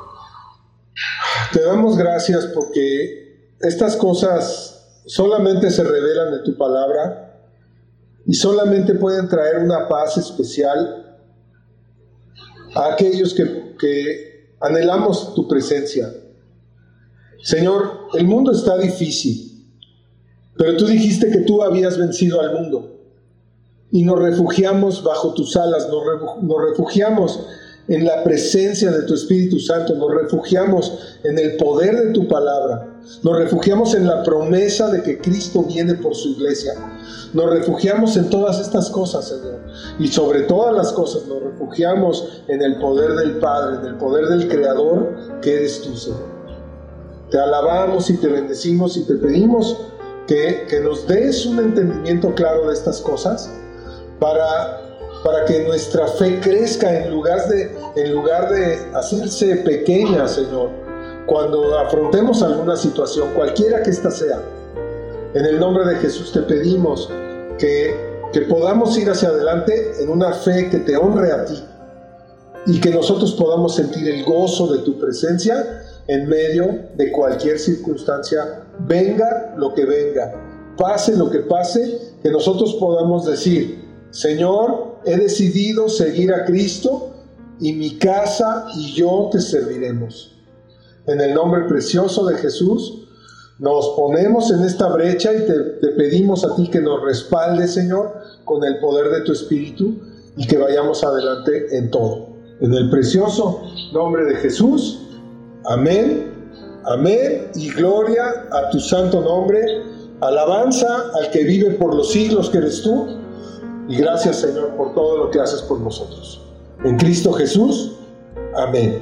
[SPEAKER 2] te damos gracias porque estas cosas solamente se revelan en tu palabra y solamente pueden traer una paz especial a aquellos que, anhelamos tu presencia. Señor, el mundo está difícil, pero tú dijiste que tú habías vencido al mundo y nos refugiamos bajo tus alas, nos, refugiamos en la presencia de tu Espíritu Santo, nos refugiamos en el poder de tu palabra, nos refugiamos en la promesa de que Cristo viene por su iglesia, nos refugiamos en todas estas cosas, Señor, y sobre todas las cosas nos refugiamos en el poder del Padre, en el poder del Creador que eres tú, Señor. Te alabamos y te bendecimos y te pedimos que, que nos des un entendimiento claro de estas cosas para, para que nuestra fe crezca en lugar, de, en lugar de hacerse pequeña, Señor, cuando afrontemos alguna situación, cualquiera que ésta sea. En el nombre de Jesús te pedimos que, que podamos ir hacia adelante en una fe que te honre a ti y que nosotros podamos sentir el gozo de tu presencia en medio de cualquier circunstancia, venga lo que venga, pase lo que pase, que nosotros podamos decir, Señor, he decidido seguir a Cristo y mi casa y yo te serviremos. En el nombre precioso de Jesús, nos ponemos en esta brecha y te, pedimos a ti que nos respaldes, Señor, con el poder de tu Espíritu y que vayamos adelante en todo. En el precioso nombre de Jesús, amén, amén y gloria a tu santo nombre, alabanza al que vive por los siglos que eres tú y gracias Señor por todo lo que haces por nosotros. En Cristo Jesús. Amén.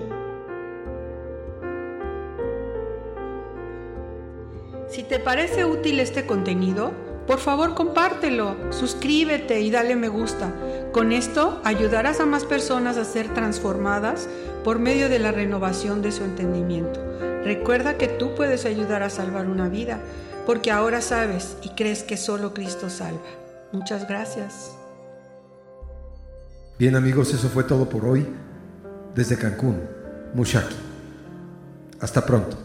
[SPEAKER 3] Si te parece útil este contenido, por favor compártelo, suscríbete y dale me gusta. Con esto ayudarás a más personas a ser transformadas por medio de la renovación de su entendimiento. Recuerda que tú puedes ayudar a salvar una vida, porque ahora sabes y crees que solo Cristo salva. Muchas gracias.
[SPEAKER 1] Bien amigos, eso fue todo por hoy desde Cancún, Mushaki. Hasta pronto.